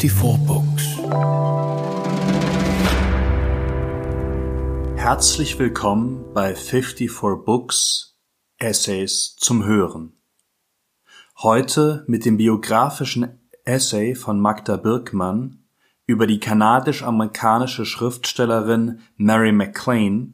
54 Books. Herzlich willkommen bei 54 Books Essays zum Hören. Heute mit dem biografischen Essay von Magda Birkmann über die kanadisch-amerikanische Schriftstellerin Mary MacLane,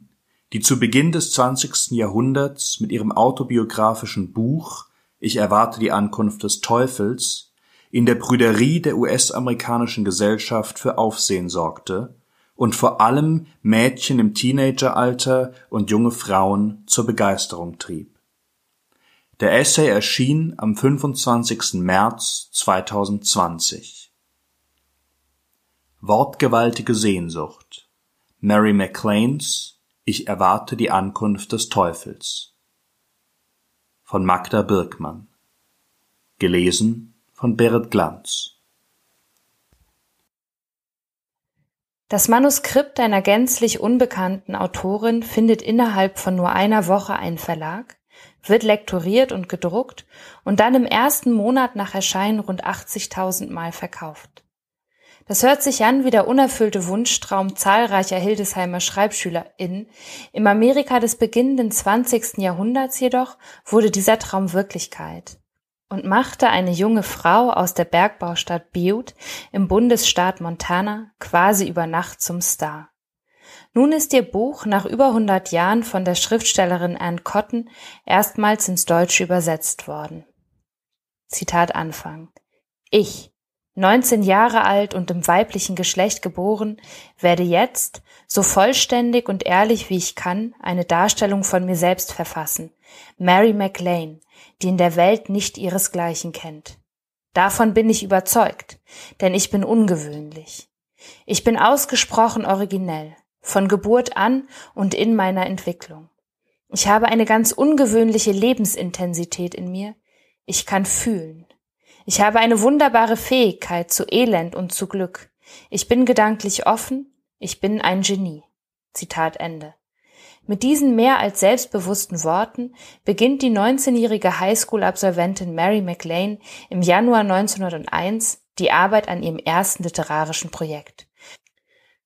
die zu Beginn des 20. Jahrhunderts mit ihrem autobiografischen Buch Ich erwarte die Ankunft des Teufels in der Prüderie der US-amerikanischen Gesellschaft für Aufsehen sorgte und vor allem Mädchen im Teenageralter und junge Frauen zur Begeisterung trieb. Der Essay erschien am 25. März 2020. Wortgewaltige Sehnsucht Mary MacLanes Ich erwarte die Ankunft des Teufels von Magda Birkmann gelesen von Berit Glanz. Das Manuskript einer gänzlich unbekannten Autorin findet innerhalb von nur einer Woche einen Verlag, wird lektoriert und gedruckt und dann im ersten Monat nach Erscheinen rund 80.000 Mal verkauft. Das hört sich an wie der unerfüllte Wunschtraum zahlreicher Hildesheimer SchreibschülerInnen. Im Amerika des beginnenden 20. Jahrhunderts jedoch wurde dieser Traum Wirklichkeit und machte eine junge Frau aus der Bergbaustadt Butte im Bundesstaat Montana quasi über Nacht zum Star. Nun ist ihr Buch nach über 100 Jahren von der Schriftstellerin Anne Cotton erstmals ins Deutsche übersetzt worden. Zitat Anfang. Ich, 19 Jahre alt und im weiblichen Geschlecht geboren, werde jetzt, so vollständig und ehrlich wie ich kann, eine Darstellung von mir selbst verfassen. Mary MacLane, die in der Welt nicht ihresgleichen kennt. Davon bin ich überzeugt, denn ich bin ungewöhnlich. Ich bin ausgesprochen originell, von Geburt an und in meiner Entwicklung. Ich habe eine ganz ungewöhnliche Lebensintensität in mir. Ich kann fühlen. Ich habe eine wunderbare Fähigkeit zu Elend und zu Glück. Ich bin gedanklich offen. Ich bin ein Genie. Zitat Ende. Mit diesen mehr als selbstbewussten Worten beginnt die 19-jährige Highschool-Absolventin Mary McLean im Januar 1901 die Arbeit an ihrem ersten literarischen Projekt,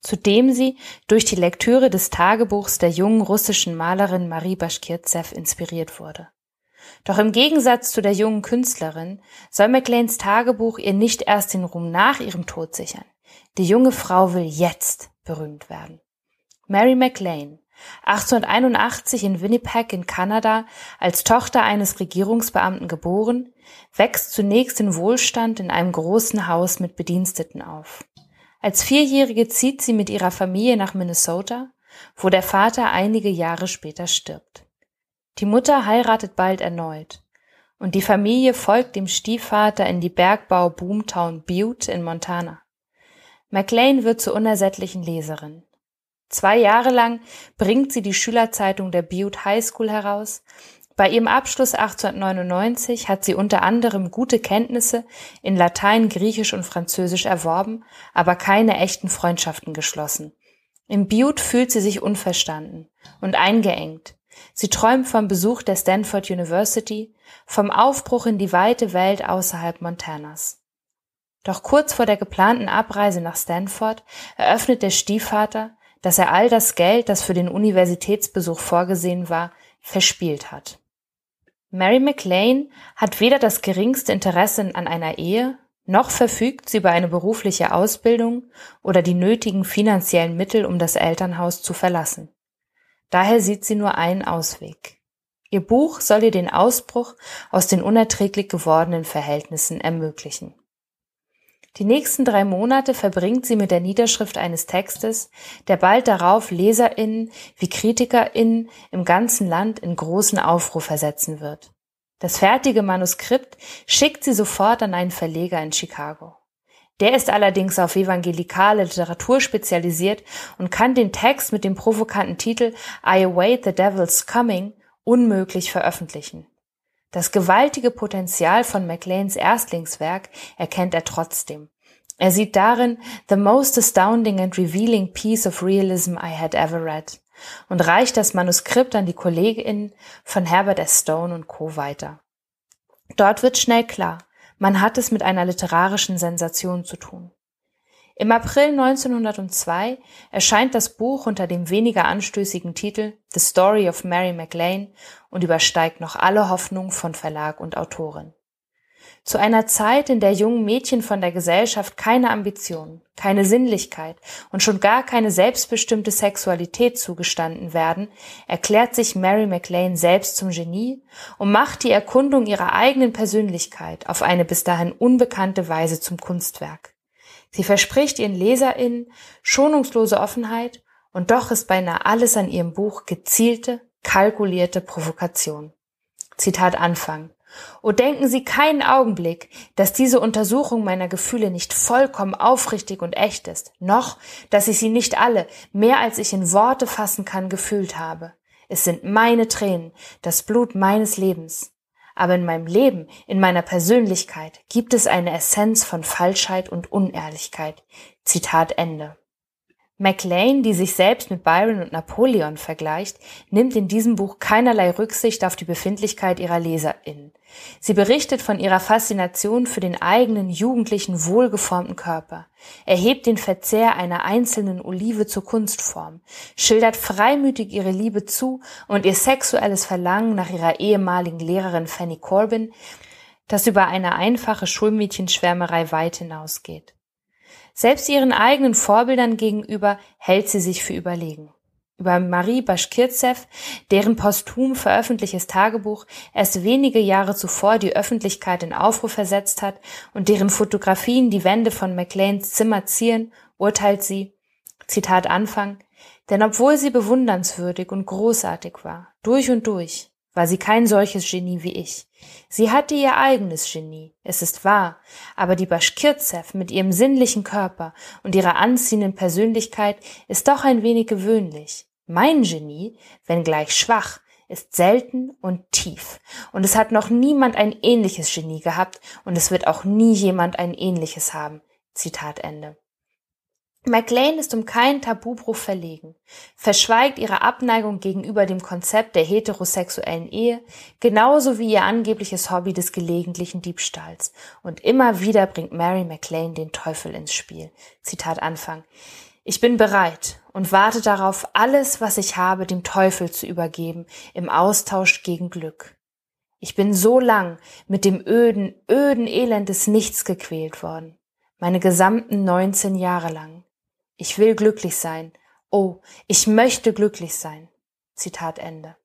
zu dem sie durch die Lektüre des Tagebuchs der jungen russischen Malerin Marie Bashkirtsev inspiriert wurde. Doch im Gegensatz zu der jungen Künstlerin soll McLeans Tagebuch ihr nicht erst den Ruhm nach ihrem Tod sichern. Die junge Frau will jetzt berühmt werden. Mary McLean 1881 in Winnipeg in Kanada als Tochter eines Regierungsbeamten geboren, wächst zunächst in Wohlstand in einem großen Haus mit Bediensteten auf. Als Vierjährige zieht sie mit ihrer Familie nach Minnesota, wo der Vater einige Jahre später stirbt. Die Mutter heiratet bald erneut und die Familie folgt dem Stiefvater in die Bergbau Boomtown Butte in Montana. McLean wird zur unersättlichen Leserin. Zwei Jahre lang bringt sie die Schülerzeitung der Butte High School heraus. Bei ihrem Abschluss 1899 hat sie unter anderem gute Kenntnisse in Latein, Griechisch und Französisch erworben, aber keine echten Freundschaften geschlossen. Im Butte fühlt sie sich unverstanden und eingeengt. Sie träumt vom Besuch der Stanford University, vom Aufbruch in die weite Welt außerhalb Montanas. Doch kurz vor der geplanten Abreise nach Stanford eröffnet der Stiefvater, dass er all das Geld, das für den Universitätsbesuch vorgesehen war, verspielt hat. Mary McLean hat weder das geringste Interesse an einer Ehe, noch verfügt sie über eine berufliche Ausbildung oder die nötigen finanziellen Mittel, um das Elternhaus zu verlassen. Daher sieht sie nur einen Ausweg. Ihr Buch soll ihr den Ausbruch aus den unerträglich gewordenen Verhältnissen ermöglichen. Die nächsten drei Monate verbringt sie mit der Niederschrift eines Textes, der bald darauf LeserInnen wie KritikerInnen im ganzen Land in großen Aufruhr versetzen wird. Das fertige Manuskript schickt sie sofort an einen Verleger in Chicago. Der ist allerdings auf evangelikale Literatur spezialisiert und kann den Text mit dem provokanten Titel I Await the Devil's Coming unmöglich veröffentlichen. Das gewaltige Potenzial von Macleans Erstlingswerk erkennt er trotzdem. Er sieht darin the most astounding and revealing piece of realism I had ever read und reicht das Manuskript an die KollegInnen von Herbert S. Stone und Co. weiter. Dort wird schnell klar, man hat es mit einer literarischen Sensation zu tun. Im April 1902 erscheint das Buch unter dem weniger anstößigen Titel The Story of Mary MacLane und übersteigt noch alle Hoffnung von Verlag und Autorin. Zu einer Zeit, in der jungen Mädchen von der Gesellschaft keine Ambitionen, keine Sinnlichkeit und schon gar keine selbstbestimmte Sexualität zugestanden werden, erklärt sich Mary MacLane selbst zum Genie und macht die Erkundung ihrer eigenen Persönlichkeit auf eine bis dahin unbekannte Weise zum Kunstwerk. Sie verspricht ihren LeserInnen schonungslose Offenheit und doch ist beinahe alles an ihrem Buch gezielte, kalkulierte Provokation. Zitat Anfang. O denken Sie keinen Augenblick, dass diese Untersuchung meiner Gefühle nicht vollkommen aufrichtig und echt ist, noch, dass ich sie nicht alle, mehr als ich in Worte fassen kann, gefühlt habe. Es sind meine Tränen, das Blut meines Lebens. Aber in meinem Leben, in meiner Persönlichkeit gibt es eine Essenz von Falschheit und Unehrlichkeit. Zitat Ende. Maclean, die sich selbst mit Byron und Napoleon vergleicht, nimmt in diesem Buch keinerlei Rücksicht auf die Befindlichkeit ihrer LeserInnen. Sie berichtet von ihrer Faszination für den eigenen jugendlichen, wohlgeformten Körper, erhebt den Verzehr einer einzelnen Olive zur Kunstform, schildert freimütig ihre Liebe zu und ihr sexuelles Verlangen nach ihrer ehemaligen Lehrerin Fanny Corbin, das über eine einfache Schulmädchenschwärmerei weit hinausgeht. Selbst ihren eigenen Vorbildern gegenüber hält sie sich für überlegen. Über Marie Bashkirtsev, deren posthum veröffentlichtes Tagebuch erst wenige Jahre zuvor die Öffentlichkeit in Aufruhr versetzt hat und deren Fotografien die Wände von McLeans Zimmer zieren, urteilt sie, Zitat Anfang, denn obwohl sie bewundernswürdig und großartig war, durch und durch, war sie kein solches Genie wie ich. Sie hatte ihr eigenes Genie, es ist wahr, aber die Bashkirtsev mit ihrem sinnlichen Körper und ihrer anziehenden Persönlichkeit ist doch ein wenig gewöhnlich. Mein Genie, wenngleich schwach, ist selten und tief. Und es hat noch niemand ein ähnliches Genie gehabt und es wird auch nie jemand ein ähnliches haben. Zitat Ende. McLean ist um keinen Tabubruch verlegen, verschweigt ihre Abneigung gegenüber dem Konzept der heterosexuellen Ehe, genauso wie ihr angebliches Hobby des gelegentlichen Diebstahls. Und immer wieder bringt Mary McLean den Teufel ins Spiel. Zitat Anfang. Ich bin bereit und warte darauf, alles, was ich habe, dem Teufel zu übergeben, im Austausch gegen Glück. Ich bin so lang mit dem öden, öden Elend des Nichts gequält worden, meine gesamten 19 Jahre lang. Ich will glücklich sein. Oh, ich möchte glücklich sein. Zitat Ende.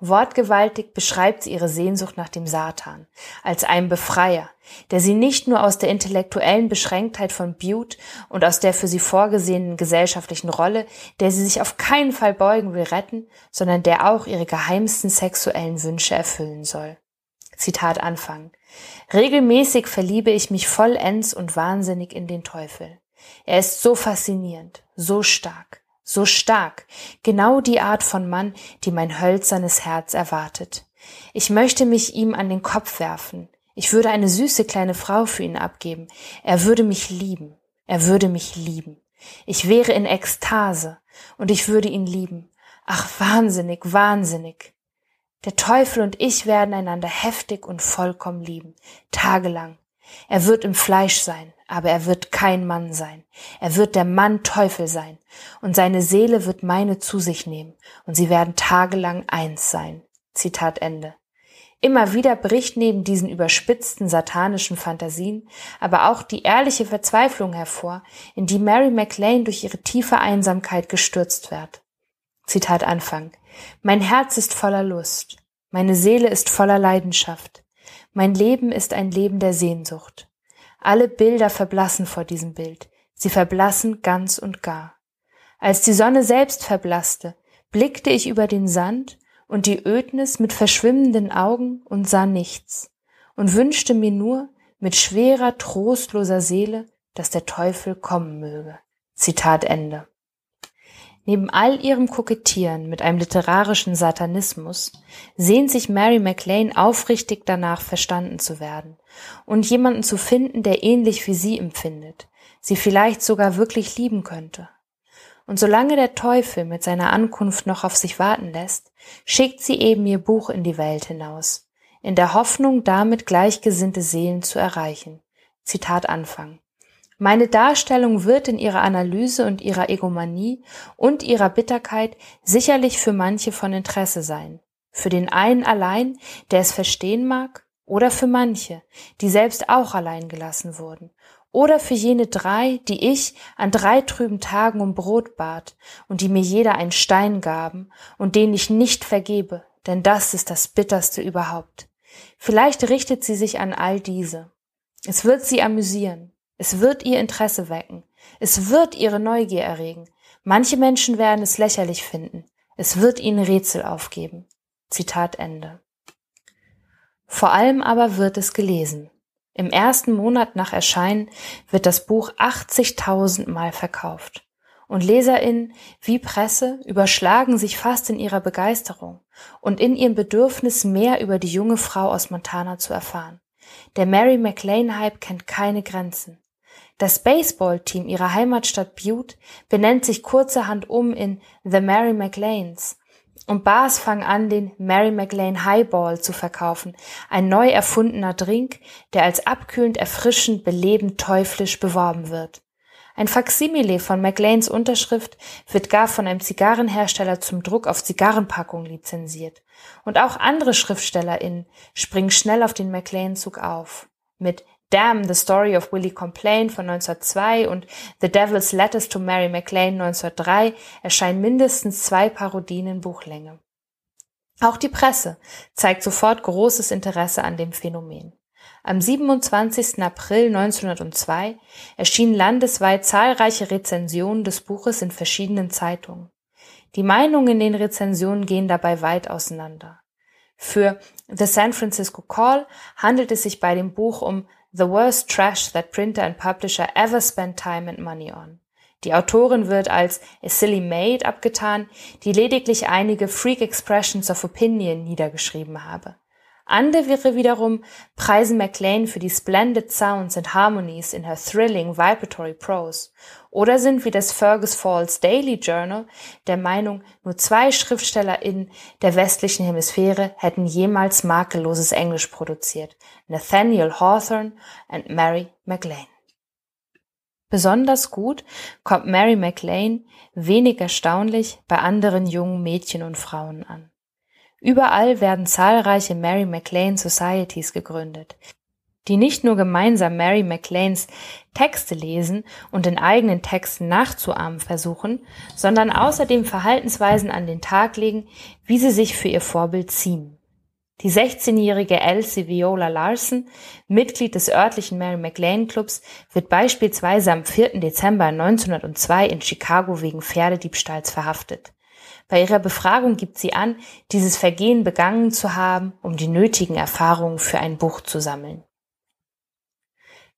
Wortgewaltig beschreibt sie ihre Sehnsucht nach dem Satan als einem Befreier, der sie nicht nur aus der intellektuellen Beschränktheit von Butte und aus der für sie vorgesehenen gesellschaftlichen Rolle, der sie sich auf keinen Fall beugen will, retten, sondern der auch ihre geheimsten sexuellen Wünsche erfüllen soll. Zitat Anfang. Regelmäßig verliebe ich mich vollends und wahnsinnig in den Teufel. Er ist so faszinierend, so stark, so stark, genau die Art von Mann, die mein hölzernes Herz erwartet. Ich möchte mich ihm an den Kopf werfen. Ich würde eine süße kleine Frau für ihn abgeben. Er würde mich lieben. Er würde mich lieben. Ich wäre in Ekstase und ich würde ihn lieben. Ach, wahnsinnig, wahnsinnig. Der Teufel und ich werden einander heftig und vollkommen lieben, tagelang. Er wird im Fleisch sein, aber er wird kein Mann sein. Er wird der Mann Teufel sein, und seine Seele wird meine zu sich nehmen, und sie werden tagelang eins sein. Zitat Ende. Immer wieder bricht neben diesen überspitzten satanischen Fantasien aber auch die ehrliche Verzweiflung hervor, in die Mary MacLane durch ihre tiefe Einsamkeit gestürzt wird. Zitat Anfang. Mein Herz ist voller Lust. Meine Seele ist voller Leidenschaft. Mein Leben ist ein Leben der Sehnsucht. Alle Bilder verblassen vor diesem Bild. Sie verblassen ganz und gar. Als die Sonne selbst verblasste, blickte ich über den Sand und die Ödnis mit verschwimmenden Augen und sah nichts und wünschte mir nur mit schwerer, trostloser Seele, dass der Teufel kommen möge. Zitat Ende. Neben all ihrem Kokettieren mit einem literarischen Satanismus sehnt sich Mary MacLane aufrichtig danach, verstanden zu werden und jemanden zu finden, der ähnlich wie sie empfindet, sie vielleicht sogar wirklich lieben könnte. Und solange der Teufel mit seiner Ankunft noch auf sich warten lässt, schickt sie eben ihr Buch in die Welt hinaus, in der Hoffnung, damit gleichgesinnte Seelen zu erreichen. Zitat Anfang. Meine Darstellung wird in ihrer Analyse und ihrer Egomanie und ihrer Bitterkeit sicherlich für manche von Interesse sein. Für den einen allein, der es verstehen mag, oder für manche, die selbst auch allein gelassen wurden, oder für jene drei, die ich an drei trüben Tagen um Brot bat und die mir jeder einen Stein gaben und denen ich nicht vergebe, denn das ist das Bitterste überhaupt. Vielleicht richtet sie sich an all diese. Es wird sie amüsieren. Es wird ihr Interesse wecken. Es wird ihre Neugier erregen. Manche Menschen werden es lächerlich finden. Es wird ihnen Rätsel aufgeben. Zitat Ende. Vor allem aber wird es gelesen. Im ersten Monat nach Erscheinen wird das Buch 80.000 Mal verkauft. Und LeserInnen wie Presse überschlagen sich fast in ihrer Begeisterung und in ihrem Bedürfnis, mehr über die junge Frau aus Montana zu erfahren. Der Mary McLean-Hype kennt keine Grenzen. Das Baseballteam ihrer Heimatstadt Butte benennt sich kurzerhand um in The Mary McLeans und Bars fangen an, den Mary McLean Highball zu verkaufen, ein neu erfundener Drink, der als abkühlend, erfrischend, belebend, teuflisch beworben wird. Ein Faksimile von McLeans Unterschrift wird gar von einem Zigarrenhersteller zum Druck auf Zigarrenpackungen lizenziert. Und auch andere SchriftstellerInnen springen schnell auf den McLean-Zug auf. Mit Damn, The Story of Willie Complain von 1902 und The Devil's Letters to Mary MacLane 1903 erscheinen mindestens zwei Parodien in Buchlänge. Auch die Presse zeigt sofort großes Interesse an dem Phänomen. Am 27. April 1902 erschienen landesweit zahlreiche Rezensionen des Buches in verschiedenen Zeitungen. Die Meinungen in den Rezensionen gehen dabei weit auseinander. Für The San Francisco Call handelt es sich bei dem Buch um The worst trash that printer and publisher ever spent time and money on. Die Autorin wird als a silly maid abgetan, die lediglich einige Freak Expressions of Opinion niedergeschrieben habe. Andere wiederum preisen MacLean für die splendid sounds and harmonies in her thrilling vibratory prose oder sind wie das Fergus Falls Daily Journal der Meinung, nur zwei SchriftstellerInnen der westlichen Hemisphäre hätten jemals makelloses Englisch produziert, Nathaniel Hawthorne und Mary MacLean. Besonders gut kommt Mary MacLean, wenig erstaunlich, bei anderen jungen Mädchen und Frauen an. Überall werden zahlreiche Mary MacLean Societies gegründet, die nicht nur gemeinsam Mary MacLanes Texte lesen und in eigenen Texten nachzuahmen versuchen, sondern außerdem Verhaltensweisen an den Tag legen, wie sie sich für ihr Vorbild ziehen. Die 16-jährige Elsie Viola Larson, Mitglied des örtlichen Mary MacLane Clubs, wird beispielsweise am 4. Dezember 1902 in Chicago wegen Pferdediebstahls verhaftet. Bei ihrer Befragung gibt sie an, dieses Vergehen begangen zu haben, um die nötigen Erfahrungen für ein Buch zu sammeln.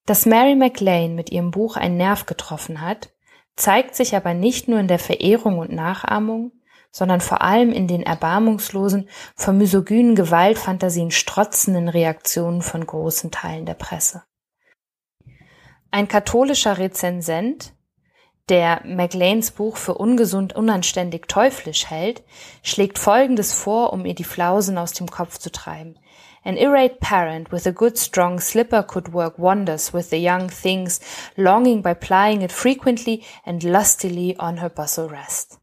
Dass Mary MacLane mit ihrem Buch einen Nerv getroffen hat, zeigt sich aber nicht nur in der Verehrung und Nachahmung, sondern vor allem in den erbarmungslosen, von misogynen Gewaltfantasien strotzenden Reaktionen von großen Teilen der Presse. Ein katholischer Rezensent, der MacLanes Buch für ungesund, unanständig, teuflisch hält, schlägt Folgendes vor, um ihr die Flausen aus dem Kopf zu treiben. An irate parent with a good strong slipper could work wonders with the young things, longing by plying it frequently and lustily on her bustle rest.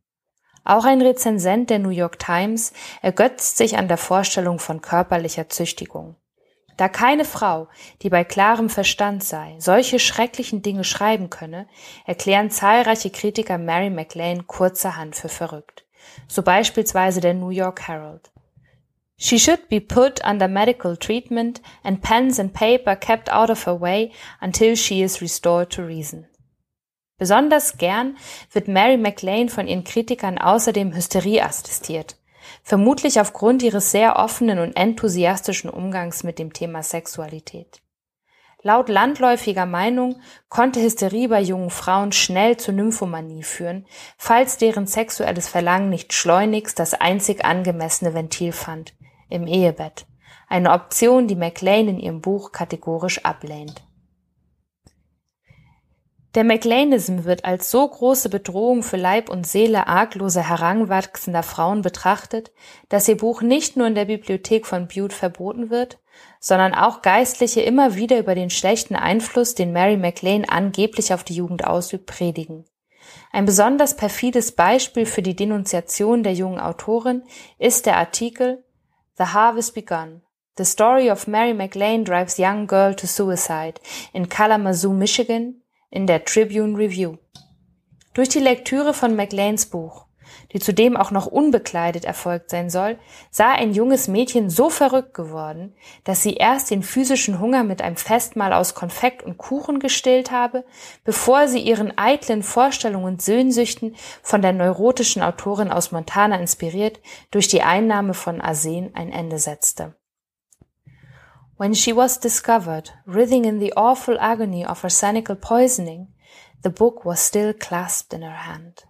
Auch ein Rezensent der New York Times ergötzt sich an der Vorstellung von körperlicher Züchtigung. Da keine Frau, die bei klarem Verstand sei, solche schrecklichen Dinge schreiben könne, erklären zahlreiche Kritiker Mary MacLane kurzerhand für verrückt. So beispielsweise der New York Herald. She should be put under medical treatment and pens and paper kept out of her way until she is restored to reason. Besonders gern wird Mary MacLane von ihren Kritikern außerdem Hysterie assistiert vermutlich aufgrund ihres sehr offenen und enthusiastischen Umgangs mit dem Thema Sexualität. Laut landläufiger Meinung konnte Hysterie bei jungen Frauen schnell zur Nymphomanie führen, falls deren sexuelles Verlangen nicht schleunigst das einzig angemessene Ventil fand, im Ehebett. Eine Option, die MacLean in ihrem Buch kategorisch ablehnt. Der McLeanism wird als so große Bedrohung für Leib und Seele argloser heranwachsender Frauen betrachtet, dass ihr Buch nicht nur in der Bibliothek von Bute verboten wird, sondern auch Geistliche immer wieder über den schlechten Einfluss, den Mary McLean angeblich auf die Jugend ausübt, predigen. Ein besonders perfides Beispiel für die Denunziation der jungen Autorin ist der Artikel The Harvest Begun. The story of Mary McLean drives young girl to suicide in Kalamazoo, Michigan in der Tribune Review. Durch die Lektüre von McLeans Buch, die zudem auch noch unbekleidet erfolgt sein soll, sah ein junges Mädchen so verrückt geworden, dass sie erst den physischen Hunger mit einem Festmahl aus Konfekt und Kuchen gestillt habe, bevor sie ihren eitlen Vorstellungen und Söhnsüchten von der neurotischen Autorin aus Montana inspiriert durch die Einnahme von Arsen ein Ende setzte. When she was discovered, writhing in the awful agony of arsenical poisoning, the book was still clasped in her hand.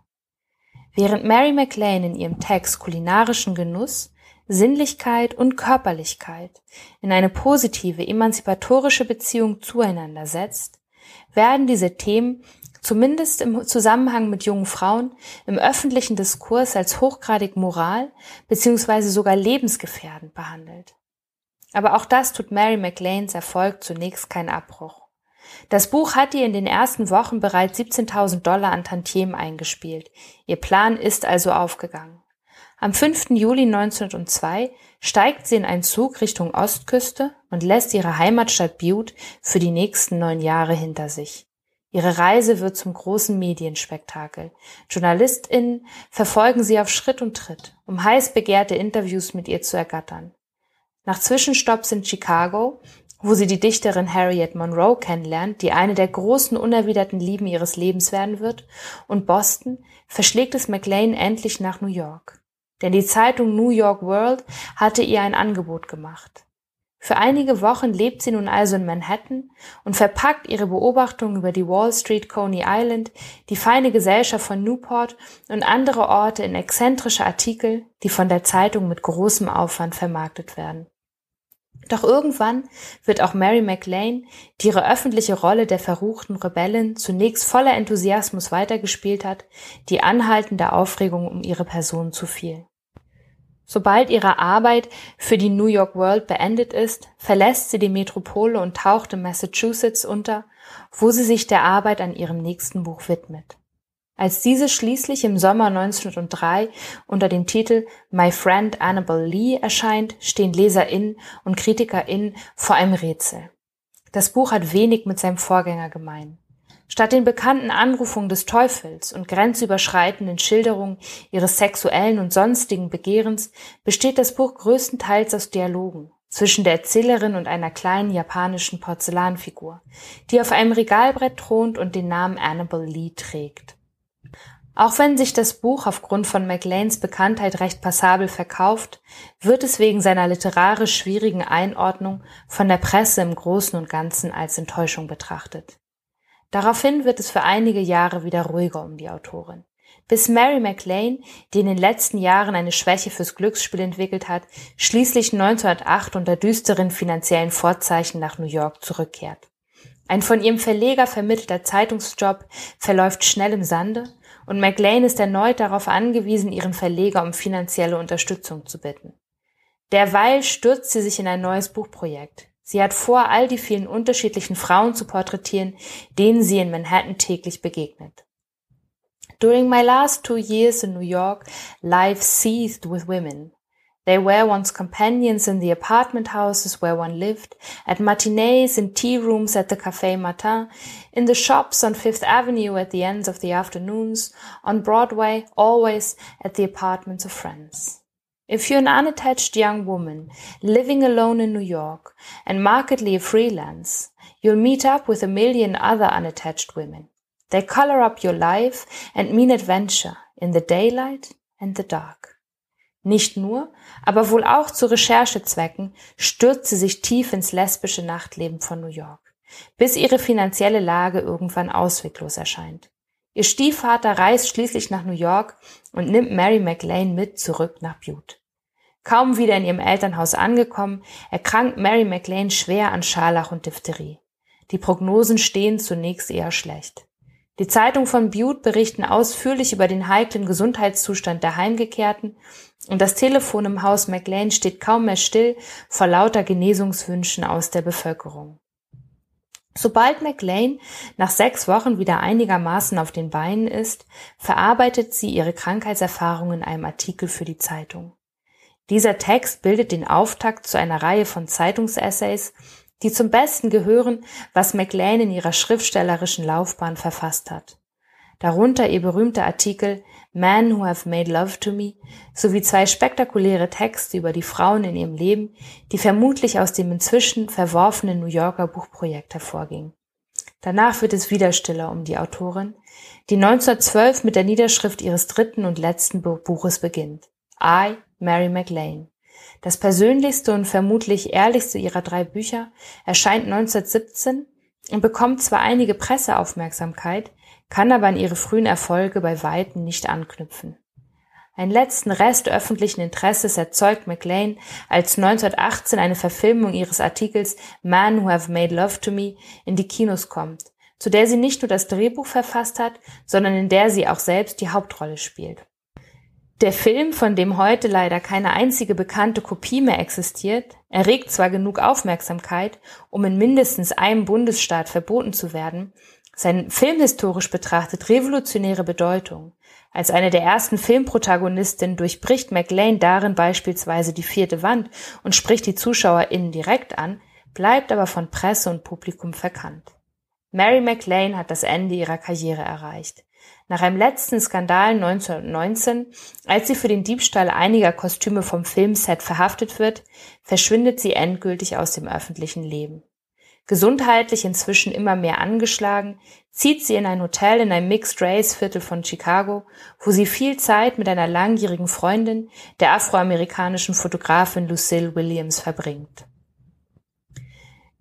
Während Mary MacLane in ihrem Text kulinarischen Genuss, Sinnlichkeit und Körperlichkeit in eine positive, emanzipatorische Beziehung zueinander setzt, werden diese Themen zumindest im Zusammenhang mit jungen Frauen im öffentlichen Diskurs als hochgradig moral bzw. sogar lebensgefährdend behandelt. Aber auch das tut Mary McLeans Erfolg zunächst keinen Abbruch. Das Buch hat ihr in den ersten Wochen bereits 17.000 Dollar an Tantiemen eingespielt. Ihr Plan ist also aufgegangen. Am 5. Juli 1902 steigt sie in einen Zug Richtung Ostküste und lässt ihre Heimatstadt Butte für die nächsten neun Jahre hinter sich. Ihre Reise wird zum großen Medienspektakel. JournalistInnen verfolgen sie auf Schritt und Tritt, um heiß begehrte Interviews mit ihr zu ergattern. Nach Zwischenstopps in Chicago, wo sie die Dichterin Harriet Monroe kennenlernt, die eine der großen unerwiderten Lieben ihres Lebens werden wird, und Boston, verschlägt es McLean endlich nach New York. Denn die Zeitung New York World hatte ihr ein Angebot gemacht. Für einige Wochen lebt sie nun also in Manhattan und verpackt ihre Beobachtungen über die Wall Street, Coney Island, die feine Gesellschaft von Newport und andere Orte in exzentrische Artikel, die von der Zeitung mit großem Aufwand vermarktet werden. Doch irgendwann wird auch Mary MacLane, die ihre öffentliche Rolle der verruchten Rebellin zunächst voller Enthusiasmus weitergespielt hat, die anhaltende Aufregung um ihre Person zu viel. Sobald ihre Arbeit für die New York World beendet ist, verlässt sie die Metropole und taucht in Massachusetts unter, wo sie sich der Arbeit an ihrem nächsten Buch widmet. Als diese schließlich im Sommer 1903 unter dem Titel My Friend Annabel Lee erscheint, stehen LeserInnen und KritikerInnen vor einem Rätsel. Das Buch hat wenig mit seinem Vorgänger gemein. Statt den bekannten Anrufungen des Teufels und grenzüberschreitenden Schilderungen ihres sexuellen und sonstigen Begehrens besteht das Buch größtenteils aus Dialogen zwischen der Erzählerin und einer kleinen japanischen Porzellanfigur, die auf einem Regalbrett thront und den Namen Annabel Lee trägt. Auch wenn sich das Buch aufgrund von MacLanes Bekanntheit recht passabel verkauft, wird es wegen seiner literarisch schwierigen Einordnung von der Presse im Großen und Ganzen als Enttäuschung betrachtet. Daraufhin wird es für einige Jahre wieder ruhiger um die Autorin. Bis Mary MacLane, die in den letzten Jahren eine Schwäche fürs Glücksspiel entwickelt hat, schließlich 1908 unter düsteren finanziellen Vorzeichen nach New York zurückkehrt. Ein von ihrem Verleger vermittelter Zeitungsjob verläuft schnell im Sande und McLean ist erneut darauf angewiesen, ihren Verleger um finanzielle Unterstützung zu bitten. Derweil stürzt sie sich in ein neues Buchprojekt. Sie hat vor, all die vielen unterschiedlichen Frauen zu porträtieren, denen sie in Manhattan täglich begegnet. During my last two years in New York, life seethed with women. They were one's companions in the apartment houses where one lived, at matinees, in tea rooms at the Café Matin, in the shops on Fifth Avenue at the ends of the afternoons, on Broadway, always at the apartments of friends. If you're an unattached young woman living alone in New York and markedly a freelance, you'll meet up with a million other unattached women. They color up your life and mean adventure in the daylight and the dark. Nicht nur, aber wohl auch zu Recherchezwecken stürzt sie sich tief ins lesbische Nachtleben von New York, bis ihre finanzielle Lage irgendwann ausweglos erscheint. Ihr Stiefvater reist schließlich nach New York und nimmt Mary McLean mit zurück nach Butte. Kaum wieder in ihrem Elternhaus angekommen, erkrankt Mary McLean schwer an Scharlach und Diphtherie. Die Prognosen stehen zunächst eher schlecht. Die Zeitung von Butte berichten ausführlich über den heiklen Gesundheitszustand der Heimgekehrten und das Telefon im Haus McLean steht kaum mehr still vor lauter Genesungswünschen aus der Bevölkerung. Sobald McLean nach sechs Wochen wieder einigermaßen auf den Beinen ist, verarbeitet sie ihre Krankheitserfahrung in einem Artikel für die Zeitung. Dieser Text bildet den Auftakt zu einer Reihe von Zeitungsessays, die zum Besten gehören, was McLean in ihrer schriftstellerischen Laufbahn verfasst hat. Darunter ihr berühmter Artikel Men Who Have Made Love to Me sowie zwei spektakuläre Texte über die Frauen in ihrem Leben, die vermutlich aus dem inzwischen verworfenen New Yorker Buchprojekt hervorgingen. Danach wird es wieder stiller um die Autorin, die 1912 mit der Niederschrift ihres dritten und letzten Buches beginnt. I, Mary MacLane. Das persönlichste und vermutlich ehrlichste ihrer drei Bücher erscheint 1917 und bekommt zwar einige Presseaufmerksamkeit, kann aber an ihre frühen Erfolge bei Weitem nicht anknüpfen. Einen letzten Rest öffentlichen Interesses erzeugt MacLean, als 1918 eine Verfilmung ihres Artikels Man Who Have Made Love to Me in die Kinos kommt, zu der sie nicht nur das Drehbuch verfasst hat, sondern in der sie auch selbst die Hauptrolle spielt. Der Film, von dem heute leider keine einzige bekannte Kopie mehr existiert, erregt zwar genug Aufmerksamkeit, um in mindestens einem Bundesstaat verboten zu werden, seine filmhistorisch betrachtet revolutionäre Bedeutung. Als eine der ersten Filmprotagonistinnen durchbricht McLean darin beispielsweise die vierte Wand und spricht die ZuschauerInnen direkt an, bleibt aber von Presse und Publikum verkannt. Mary McLean hat das Ende ihrer Karriere erreicht. Nach einem letzten Skandal 1919, als sie für den Diebstahl einiger Kostüme vom Filmset verhaftet wird, verschwindet sie endgültig aus dem öffentlichen Leben. Gesundheitlich inzwischen immer mehr angeschlagen, zieht sie in ein Hotel in einem Mixed Race Viertel von Chicago, wo sie viel Zeit mit einer langjährigen Freundin, der afroamerikanischen Fotografin Lucille Williams verbringt.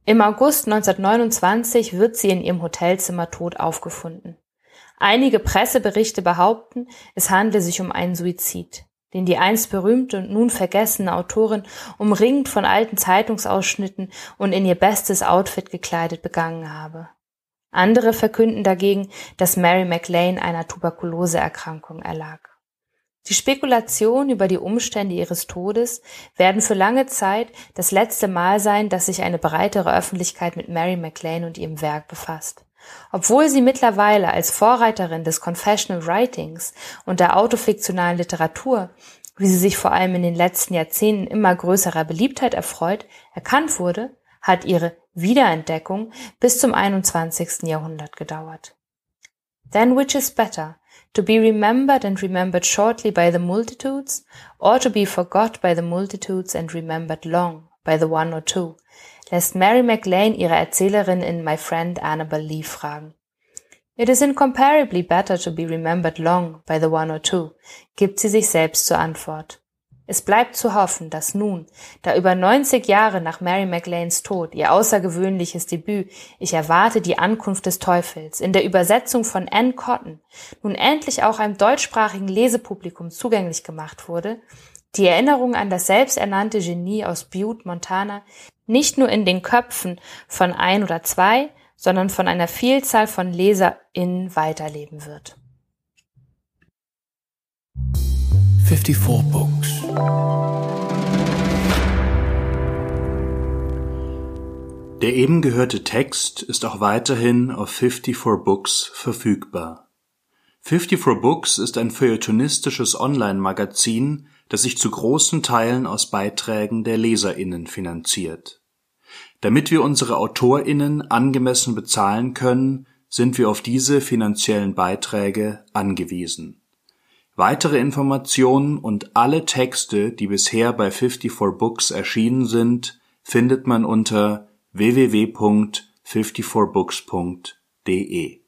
Im August 1929 wird sie in ihrem Hotelzimmer tot aufgefunden. Einige Presseberichte behaupten, es handle sich um einen Suizid, den die einst berühmte und nun vergessene Autorin umringt von alten Zeitungsausschnitten und in ihr bestes Outfit gekleidet begangen habe. Andere verkünden dagegen, dass Mary MacLane einer Tuberkuloseerkrankung erlag. Die Spekulationen über die Umstände ihres Todes werden für lange Zeit das letzte Mal sein, dass sich eine breitere Öffentlichkeit mit Mary MacLane und ihrem Werk befasst. Obwohl sie mittlerweile als Vorreiterin des Confessional Writings und der autofiktionalen Literatur, wie sie sich vor allem in den letzten Jahrzehnten immer größerer Beliebtheit erfreut, erkannt wurde, hat ihre Wiederentdeckung bis zum 21. Jahrhundert gedauert. Then which is better, to be remembered and remembered shortly by the multitudes, or to be forgot by the multitudes and remembered long by the one or two, lässt Mary MacLane ihre Erzählerin in My Friend Annabel Lee fragen. It is incomparably better to be remembered long by the one or two, gibt sie sich selbst zur Antwort. Es bleibt zu hoffen, dass nun, da über 90 Jahre nach Mary MacLanes Tod ihr außergewöhnliches Debüt Ich erwarte die Ankunft des Teufels in der Übersetzung von Anne Cotton nun endlich auch einem deutschsprachigen Lesepublikum zugänglich gemacht wurde, die Erinnerung an das selbsternannte Genie aus Butte, Montana, nicht nur in den Köpfen von ein oder zwei, sondern von einer Vielzahl von LeserInnen weiterleben wird. 54 Books Der eben gehörte Text ist auch weiterhin auf 54 Books verfügbar. 54 Books ist ein feuilletonistisches Online-Magazin, das sich zu großen Teilen aus Beiträgen der LeserInnen finanziert. Damit wir unsere AutorInnen angemessen bezahlen können, sind wir auf diese finanziellen Beiträge angewiesen. Weitere Informationen und alle Texte, die bisher bei 54 Books erschienen sind, findet man unter www.54books.de